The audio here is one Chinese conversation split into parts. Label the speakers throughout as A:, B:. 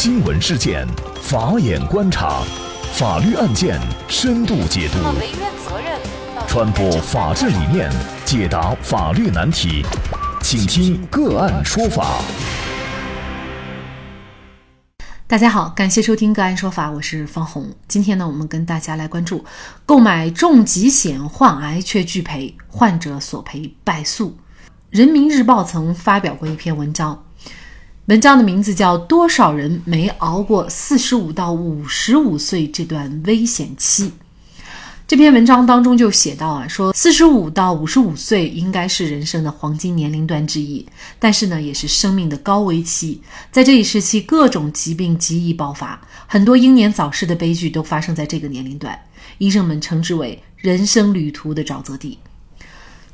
A: 新闻事件，法眼观察，法律案件深度解读，传播法治理念，解答法律难题，请听个案说法。
B: 大家好，感谢收听个案说法，我是方红。今天呢，我们跟大家来关注购买重疾险患癌却拒赔，患者索赔败诉。人民日报曾发表过一篇文章，文章的名字叫《多少人没熬过四十五到五十五岁这段危险期》。这篇文章当中就写到啊，说四十五到五十五岁应该是人生的黄金年龄段之一，但是呢，也是生命的高危期。在这一时期，各种疾病极易爆发，很多英年早逝的悲剧都发生在这个年龄段。医生们称之为人生旅途的沼泽地。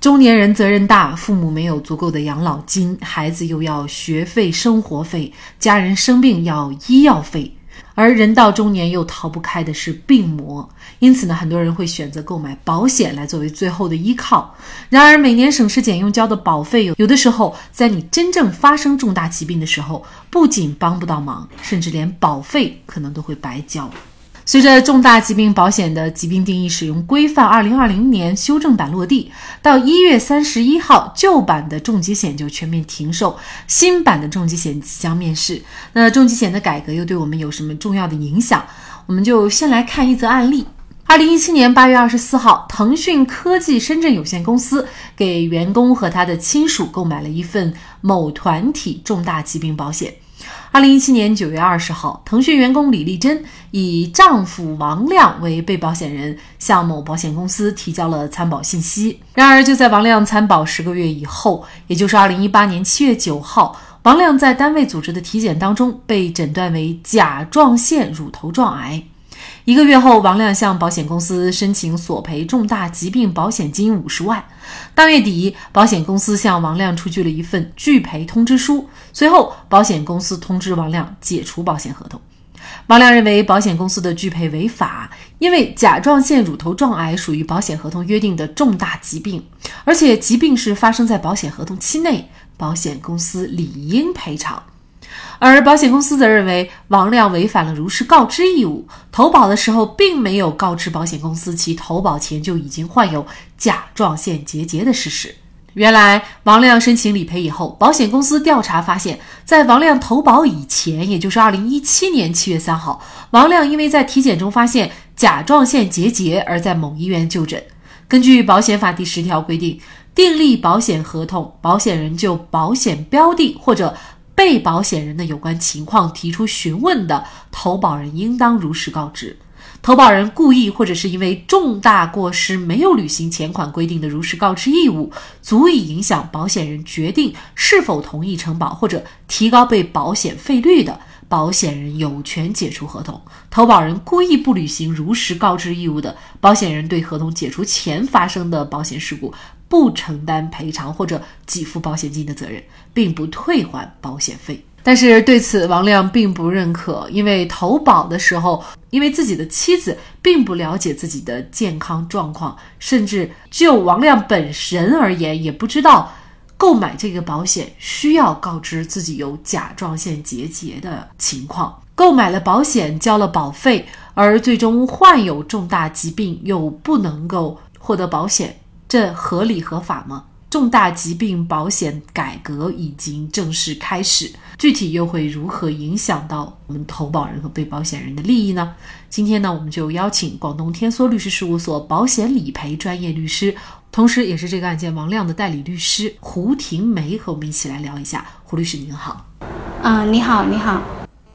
B: 中年人责任大，父母没有足够的养老金，孩子又要学费、生活费，家人生病要医药费，而人到中年又逃不开的是病魔。因此呢，很多人会选择购买保险来作为最后的依靠。然而，每年省吃俭用交的保费，有的时候在你真正发生重大疾病的时候，不仅帮不到忙，甚至连保费可能都会白交。随着重大疾病保险的疾病定义使用规范二零二零年修正版落地，到一月三十一号，旧版的重疾险就全面停售，新版的重疾险即将面世。那重疾险的改革又对我们有什么重要的影响？我们就先来看一则案例。二零一七年八月二十四号，腾讯科技深圳有限公司给员工和他的亲属购买了一份某团体重大疾病保险。二零一七年九月二十号，腾讯员工李丽珍以丈夫王亮为被保险人，向某保险公司提交了参保信息。然而，就在王亮参保十个月以后，也就是二零一八年七月九号，王亮在单位组织的体检当中被诊断为甲状腺乳头状癌。一个月后，王亮向保险公司申请索赔重大疾病保险金五十万。当月底，保险公司向王亮出具了一份拒赔通知书。随后，保险公司通知王亮解除保险合同。王亮认为保险公司的拒赔违法，因为甲状腺乳头状癌属于保险合同约定的重大疾病，而且疾病是发生在保险合同期内，保险公司理应赔偿。而保险公司则认为王亮违反了如实告知义务，投保的时候并没有告知保险公司其投保前就已经患有甲状腺结节的事实。原来，王亮申请理赔以后，保险公司调查发现，在王亮投保以前，也就是二零一七年七月三号，王亮因为在体检中发现甲状腺结节而在某医院就诊。根据保险法第十条规定，订立保险合同，保险人就保险标的或者被保险人的有关情况提出询问的，投保人应当如实告知。投保人故意或者是因为重大过失没有履行前款规定的如实告知义务，足以影响保险人决定是否同意承保或者提高被保险费率的，保险人有权解除合同。投保人故意不履行如实告知义务的，保险人对合同解除前发生的保险事故不承担赔偿或者给付保险金的责任，并不退还保险费。但是对此，王亮并不认可，因为投保的时候，因为自己的妻子并不了解自己的健康状况，甚至就王亮本人而言，也不知道购买这个保险需要告知自己有甲状腺结节的情况。购买了保险，交了保费，而最终患有重大疾病又不能够获得保险，这合理合法吗？重大疾病保险改革已经正式开始，具体又会如何影响到我们投保人和被保险人的利益呢？今天呢，我们就邀请广东天梭律师事务所保险理赔专业律师，同时也是这个案件王亮的代理律师胡婷梅和我们一起来聊一下。胡律师您好，
C: 啊，你好，你好，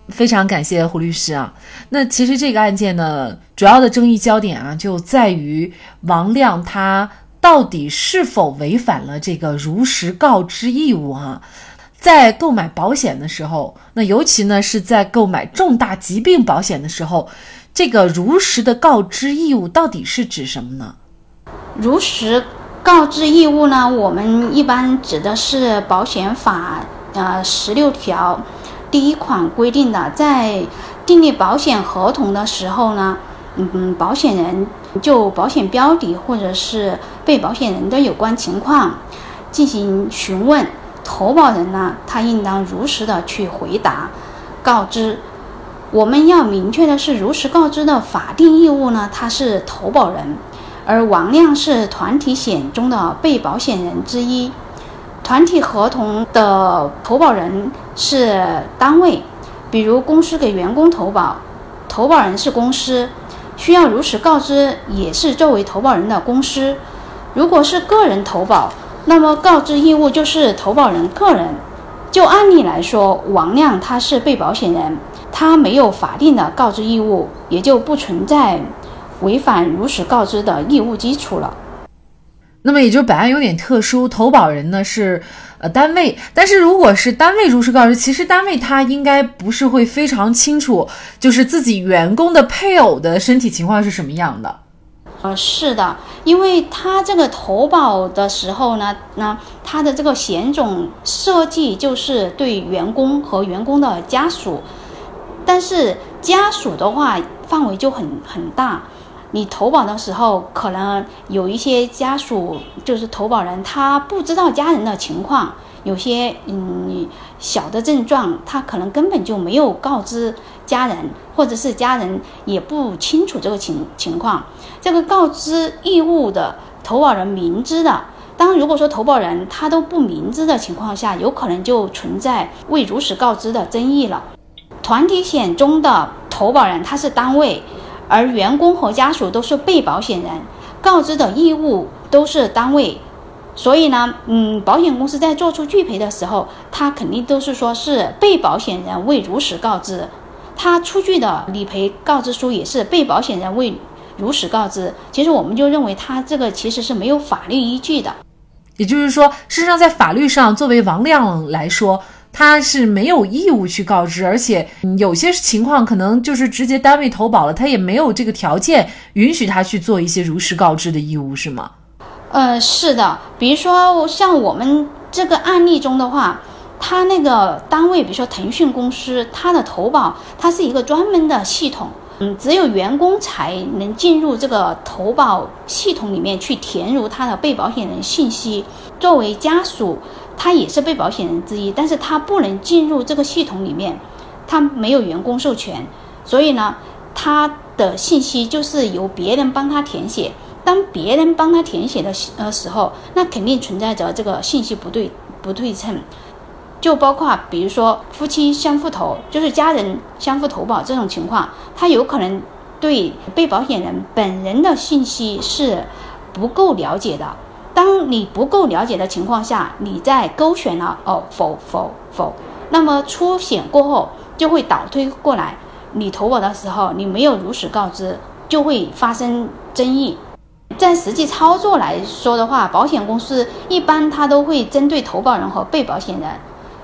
B: 非常感谢胡律师啊。那其实这个案件呢，主要的争议焦点啊，就在于王亮他。到底是否违反了这个如实告知义务啊？在购买保险的时候，那尤其呢是在购买重大疾病保险的时候，这个如实的告知义务到底是指什么呢？
C: 如实告知义务呢，我们一般指的是保险法呃十六条第一款规定的，在订立保险合同的时候呢。嗯，保险人就保险标的或者是被保险人的有关情况进行询问，投保人呢，他应当如实的去回答、告知，我们要明确的是，如实告知的法定义务呢，他是投保人，而王亮是团体险中的被保险人之一。团体合同的投保人是单位，比如公司给员工投保，投保人是公司，需要如实告知，也是作为投保人的公司。如果是个人投保，那么告知义务就是投保人个人。就案例来说，王亮他是被保险人。他没有法定的告知义务，也就不存在违反如实告知的义务基础了。
B: 那么，也就本案有点特殊，投保人呢是呃单位，但是如果是单位如实告知，其实单位他应该不是会非常清楚，就是自己员工的配偶的身体情况是什么样的。
C: 呃，是的，因为他这个投保的时候呢，那他的这个险种设计就是对员工和员工的家属。但是家属的话范围就很很大，你投保的时候可能有一些家属就是投保人他不知道家人的情况，有些嗯小的症状他可能根本就没有告知家人，或者是家人也不清楚这个情情况。这个告知义务的投保人明知的，当如果说投保人他都不明知的情况下，有可能就存在未如实告知的争议了。团体险中的投保人他是单位，而员工和家属都是被保险人，告知的义务都是单位，所以呢，嗯，保险公司在做出拒赔的时候，他肯定都是说是被保险人未如实告知，他出具的理赔告知书也是被保险人未如实告知。其实我们就认为他这个其实是没有法律依据的，
B: 也就是说，事实上在法律上，作为王亮来说。他是没有义务去告知，而且有些情况可能就是直接单位投保了，他也没有这个条件允许他去做一些如实告知的义务，是吗？
C: 呃，是的，比如说像我们这个案例中的话，他那个单位，比如说腾讯公司，他的投保它是一个专门的系统，嗯，只有员工才能进入这个投保系统里面去填入他的被保险人信息，作为家属。他也是被保险人之一，但是他不能进入这个系统里面，他没有员工授权，所以呢，他的信息就是由别人帮他填写。当别人帮他填写的呃时候，那肯定存在着这个信息不对不对称，就包括比如说夫妻相互投，就是家人相互投保这种情况，他有可能对被保险人本人的信息是不够了解的。当你不够了解的情况下，你在勾选了哦否否否，那么出险过后就会倒推过来，你投保的时候你没有如实告知，就会发生争议。在实际操作来说的话，保险公司一般它都会针对投保人和被保险人。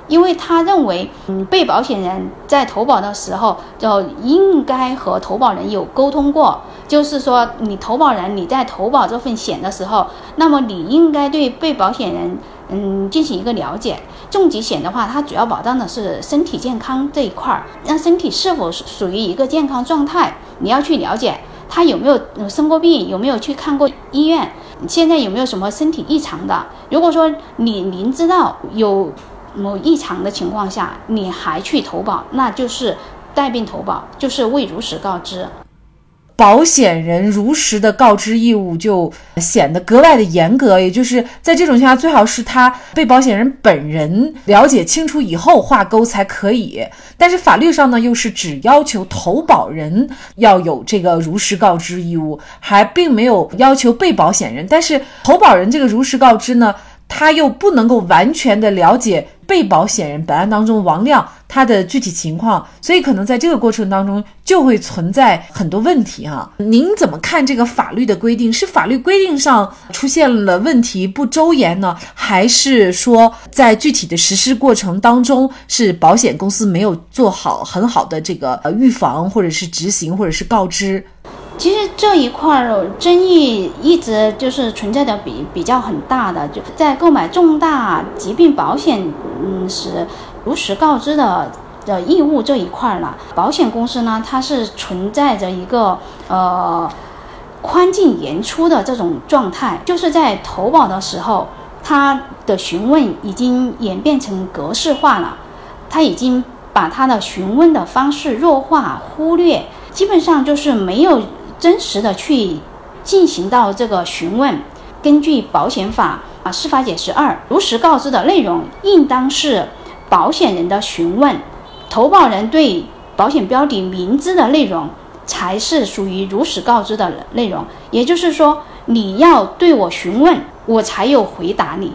C: 因为他认为，嗯，被保险人在投保的时候就应该和投保人有沟通过，就是说，你投保人你在投保这份险的时候，那么你应该对被保险人，嗯，进行一个了解。重疾险的话，它主要保障的是身体健康这一块儿，那身体是否属于一个健康状态，你要去了解他有没有生过病，有没有去看过医院，现在有没有什么身体异常的。如果说你明知道有。某异常的情况下，你还去投保，那就是带病投保，就是未如实告知。
B: 保险人如实的告知义务就显得格外的严格，也就是在这种情况下，最好是他被保险人本人了解清楚以后画勾才可以。但是法律上呢，又是只要求投保人要有这个如实告知义务，还并没有要求被保险人。但是投保人这个如实告知呢？他又不能够完全的了解被保险人本案当中王亮他的具体情况，所以可能在这个过程当中就会存在很多问题哈。您怎么看这个法律的规定？是法律规定上出现了问题不周延呢，还是说在具体的实施过程当中是保险公司没有做好很好的这个呃预防，或者是执行，或者是告知？
C: 其实这一块儿争议一直就是存在的比比较很大的，就在购买重大疾病保险嗯时如实告知的的义务这一块儿了。保险公司呢，它是存在着一个呃宽进严出的这种状态，就是在投保的时候，它的询问已经演变成格式化了，它已经把他的询问的方式弱化、忽略，基本上就是没有真实的去进行到这个询问。根据保险法啊司法解释二，如实告知的内容应当是保险人的询问，投保人对保险标的明知的内容才是属于如实告知的内容。也就是说，你要对我询问，我才有回答你。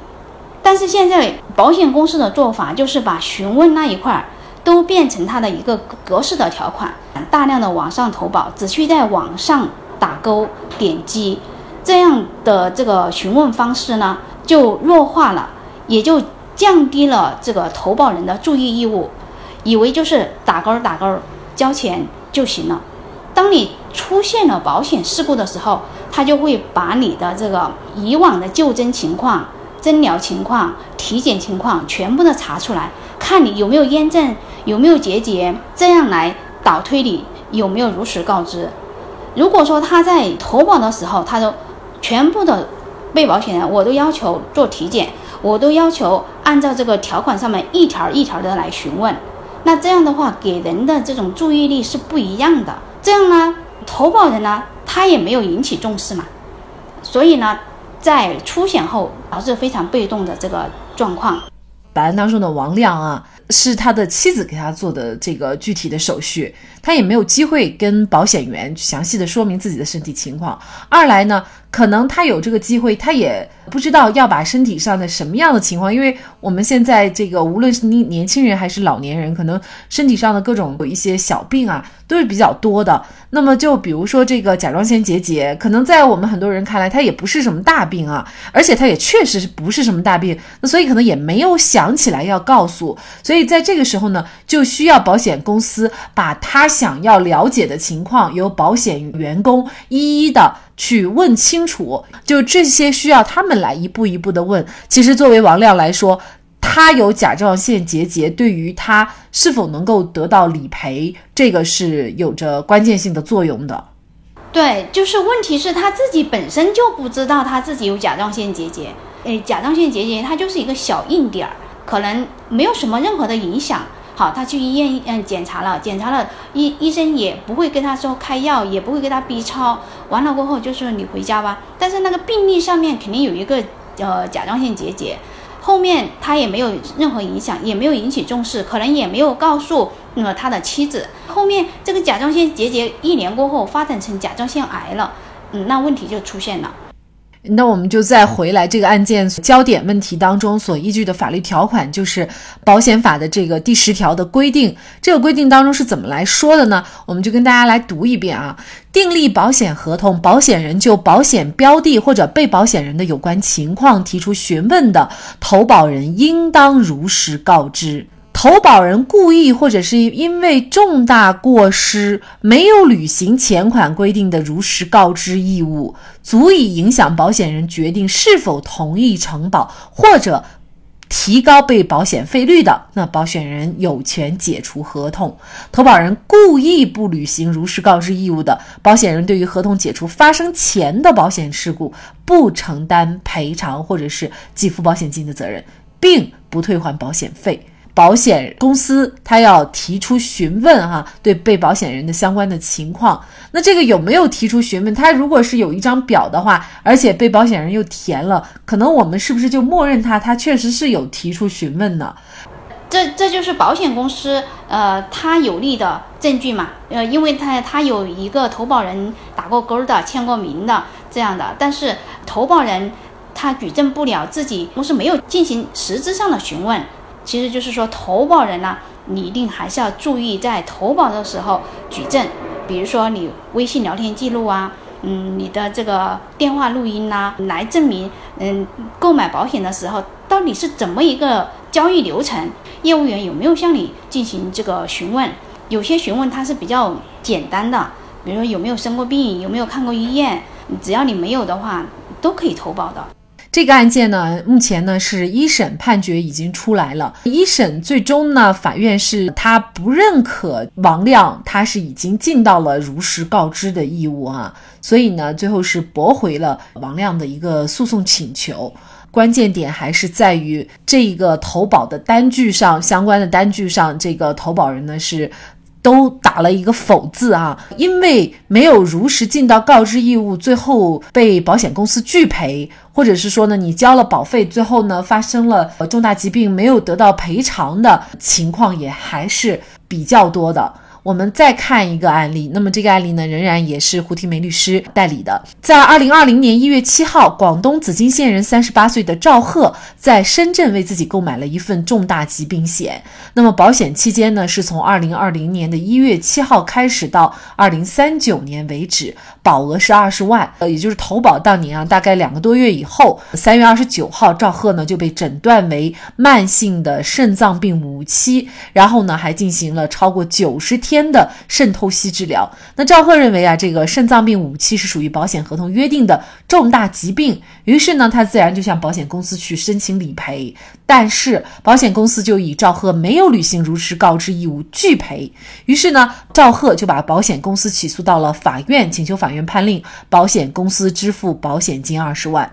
C: 但是现在保险公司的做法就是把询问那一块儿都变成它的一个格式的条款，大量的网上投保只需在网上打勾点击。这样的这个询问方式呢，就弱化了，也就降低了这个投保人的注意义务，以为就是打勾打勾交钱就行了。当你出现了保险事故的时候，他就会把你的这个以往的就诊情况、诊疗情况、体检情况全部的查出来，看你有没有炎症，有没有结节，这样来导推你有没有如实告知。如果说他在投保的时候，他都全部的被保险人，我都要求做体检，我都要求按照这个条款上面一条一条的来询问。那这样的话，给人的这种注意力是不一样的。这样呢，投保人呢，他也没有引起重视嘛。所以呢，在出险后导致非常被动的这个状况。
B: 本案当中的王亮啊，是他的妻子给他做的这个具体的手续，他也没有机会跟保险员详细的说明自己的身体情况。二来呢，可能他有这个机会，他也不知道要把身体上的什么样的情况，因为我们现在这个无论是你年轻人还是老年人，可能身体上的各种有一些小病啊，都是比较多的。那么就比如说这个甲状腺结节，可能在我们很多人看来，它也不是什么大病啊，而且它也确实是不是什么大病，那所以可能也没有想起来要告诉，所以在这个时候呢，就需要保险公司把他想要了解的情况由保险员工一一的去问清楚，就这些需要他们来一步一步的问。其实作为王亮来说。他有甲状腺结节，对于他是否能够得到理赔，这个是有着关键性的作用的。
C: 对，就是问题是他自己本身就不知道他自己有甲状腺结节。诶，甲状腺结节它就是一个小硬点儿，可能没有什么任何的影响。好，他去医院嗯检查了，检查了，医医生也不会跟他说开药，也不会给他 B 超。完了过后就说你回家吧。但是那个病历上面肯定有一个呃甲状腺结节。后面他也没有任何影响，也没有引起重视，可能也没有告诉呃他的妻子。后面这个甲状腺结节一年过后发展成甲状腺癌了，嗯，那问题就出现了。
B: 那我们就再回来这个案件焦点问题当中所依据的法律条款，就是保险法的这个第十条的规定。这个规定当中是怎么来说的呢？我们就跟大家来读一遍啊。订立保险合同，保险人就保险标的或者被保险人的有关情况提出询问的，投保人应当如实告知。投保人故意或者是因为重大过失没有履行前款规定的如实告知义务，足以影响保险人决定是否同意承保或者提高被保险费率的，那保险人有权解除合同。投保人故意不履行如实告知义务的，保险人对于合同解除发生前的保险事故不承担赔偿或者是给付保险金的责任，并不退还保险费。保险公司他要提出询问哈，对被保险人的相关的情况，那这个有没有提出询问？他如果是有一张表的话，而且被保险人又填了，可能我们是不是就默认他他确实是有提出询问呢？
C: 这这就是保险公司呃他有利的证据嘛？呃，因为他他有一个投保人打过勾的、签过名的这样的，但是投保人他举证不了自己公司没有进行实质上的询问。其实就是说，投保人呢，你一定还是要注意在投保的时候举证，比如说你微信聊天记录啊，嗯，你的这个电话录音呐，来证明，嗯，购买保险的时候到底是怎么一个交易流程，业务员有没有向你进行这个询问？有些询问它是比较简单的，比如说有没有生过病，有没有看过医院，只要你没有的话，都可以投保的。
B: 这个案件呢，目前呢是一审判决已经出来了。一审最终呢，法院是他不认可王亮，他是已经尽到了如实告知的义务啊，所以呢，最后是驳回了王亮的一个诉讼请求。关键点还是在于这一个投保的单据上，相关的单据上，这个投保人呢是。都打了一个否字啊，因为没有如实尽到告知义务，最后被保险公司拒赔，或者是说呢，你交了保费，最后呢发生了重大疾病没有得到赔偿的情况，也还是比较多的。我们再看一个案例，那么这个案例呢，仍然也是胡婷梅律师代理的。在二零二零年一月七号，广东紫金县人三十八岁的赵贺在深圳为自己购买了一份重大疾病险。那么保险期间呢，是从二零二零年的一月七号开始到二零三九年为止，保额是二十万。呃，也就是投保当年啊，大概两个多月以后，三月二十九号，赵贺呢就被诊断为慢性的肾脏病五期，然后呢还进行了超过九十天。天的肾透析治疗，那赵贺认为啊，这个肾脏病五期是属于保险合同约定的重大疾病，于是呢，他自然就向保险公司去申请理赔，但是保险公司就以赵贺没有履行如实告知义务拒赔，于是呢，赵贺就把保险公司起诉到了法院，请求法院判令保险公司支付保险金二十万。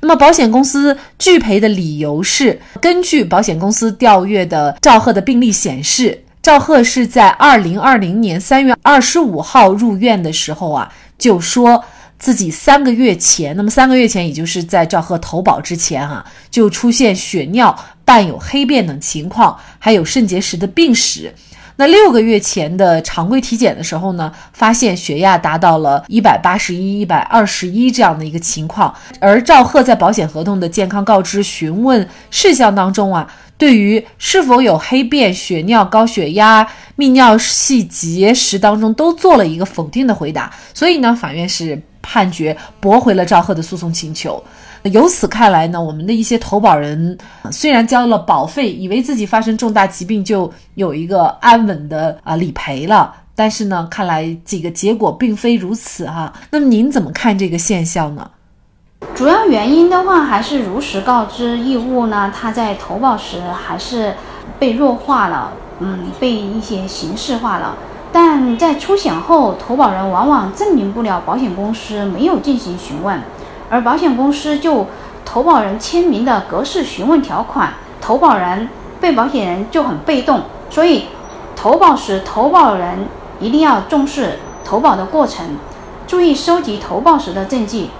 B: 那么保险公司拒赔的理由是，根据保险公司调阅的赵贺的病历显示。赵贺是在二零二零年三月二十五号入院的时候啊，就说自己三个月前，那么三个月前，也就是在赵贺投保之前啊，就出现血尿伴有黑便等情况，还有肾结石的病史。那六个月前的常规体检的时候呢，发现血压达到了一百八十一、一百二十一这样的一个情况。而赵贺在保险合同的健康告知询问事项当中啊。对于是否有黑便、血尿、高血压、泌尿系结石当中都做了一个否定的回答，所以呢，法院是判决驳回了赵贺的诉讼请求。由此看来呢，我们的一些投保人虽然交了保费，以为自己发生重大疾病就有一个安稳的啊理赔了，但是呢，看来这个结果并非如此哈。那么您怎么看这个现象呢？
C: 主要原因的话，还是如实告知义务呢？他在投保时还是被弱化了，嗯，被一些形式化了。但在出险后，投保人往往证明不了保险公司没有进行询问，而保险公司就投保人签名的格式询问条款，投保人、被保险人就很被动。所以，投保时投保人一定要重视投保的过程，注意收集投保时的证据。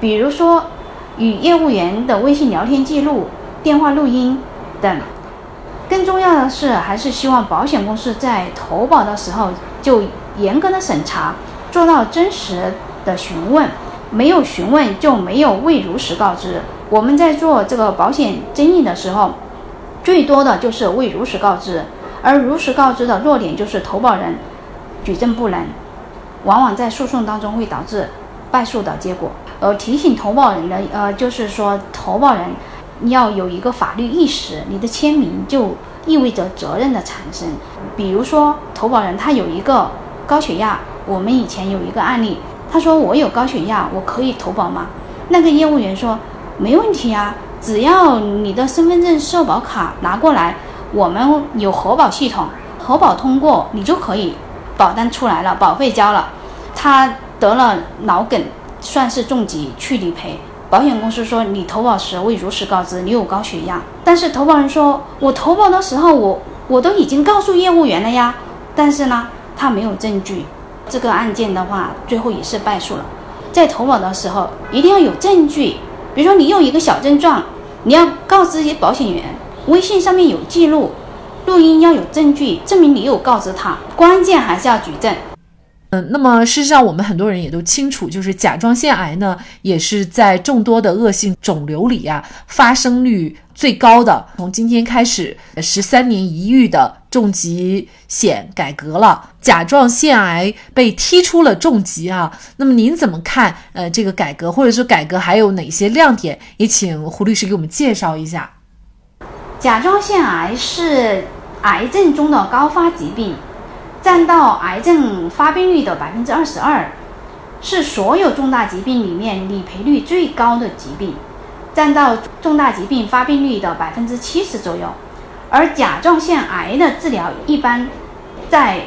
C: 比如说，与业务员的微信聊天记录、电话录音等。更重要的是，还是希望保险公司在投保的时候就严格的审查，做到真实的询问。没有询问就没有未如实告知。我们在做这个保险争议的时候，最多的就是未如实告知。而如实告知的弱点就是投保人举证不能，往往在诉讼当中会导致败诉的结果。呃，提醒投保人的，呃，就是说，投保人要有一个法律意识，你的签名就意味着责任的产生。比如说，投保人他有一个高血压，我们以前有一个案例，他说我有高血压，我可以投保吗？那个业务员说没问题啊，只要你的身份证、社保卡拿过来，我们有核保系统，核保通过，你就可以保单出来了，保费交了。他得了脑梗。算是重疾去理赔，保险公司说你投保时未如实告知你有高血压，但是投保人说我投保的时候我我都已经告诉业务员了呀，但是呢他没有证据，这个案件的话最后也是败诉了。在投保的时候一定要有证据，比如说你有一个小症状，你要告知保险员，微信上面有记录，录音要有证据证明你有告知他，关键还是要举证。
B: 嗯，那么事实上，我们很多人也都清楚，就是甲状腺癌呢，也是在众多的恶性肿瘤里啊，发生率最高的。从今天开始，十三年一遇的重疾险改革了，甲状腺癌被踢出了重疾啊。那么您怎么看？呃，这个改革或者说改革还有哪些亮点？也请胡律师给我们介绍一下。
C: 甲状腺癌是癌症中的高发疾病。占到癌症发病率的百分之二十二，是所有重大疾病里面理赔率最高的疾病，占到重大疾病发病率的百分之七十左右。而甲状腺癌的治疗一般在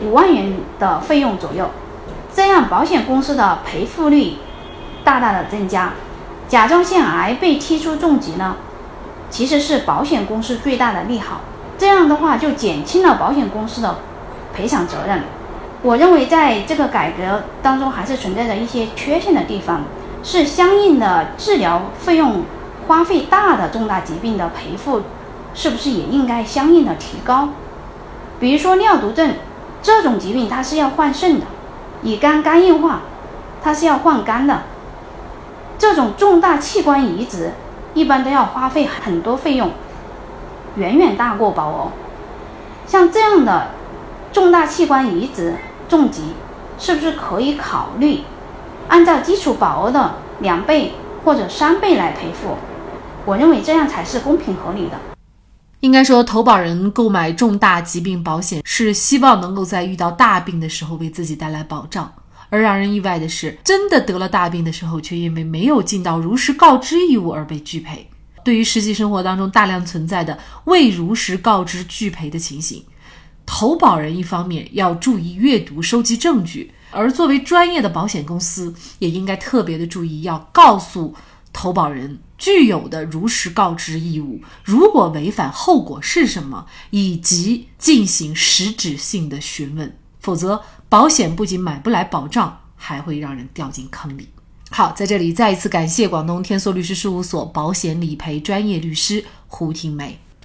C: 五万元的费用左右，这样保险公司的赔付率大大的增加。甲状腺癌被踢出重疾呢，其实是保险公司最大的利好。这样的话就减轻了保险公司的赔偿责任。我认为在这个改革当中还是存在着一些缺陷的地方，是相应的治疗费用花费大的重大疾病的赔付，是不是也应该相应的提高？比如说尿毒症这种疾病，它是要换肾的；乙肝肝硬化，它是要换肝的。这种重大器官移植一般都要花费很多费用。远远大过保额，像这样的重大器官移植重疾，是不是可以考虑按照基础保额的两倍或者三倍来赔付？我认为这样才是公平合理的。
B: 应该说，投保人购买重大疾病保险是希望能够在遇到大病的时候为自己带来保障，而让人意外的是，真的得了大病的时候，却因为没有尽到如实告知义务而被拒赔。对于实际生活当中大量存在的未如实告知拒赔的情形，投保人一方面要注意阅读、收集证据，而作为专业的保险公司，也应该特别的注意，要告诉投保人具有的如实告知义务，如果违反后果是什么，以及进行实质性的询问，否则保险不仅买不来保障，还会让人掉进坑里。好，在这里再一次感谢广东天梭律师事务所保险理赔专业律师胡婷梅。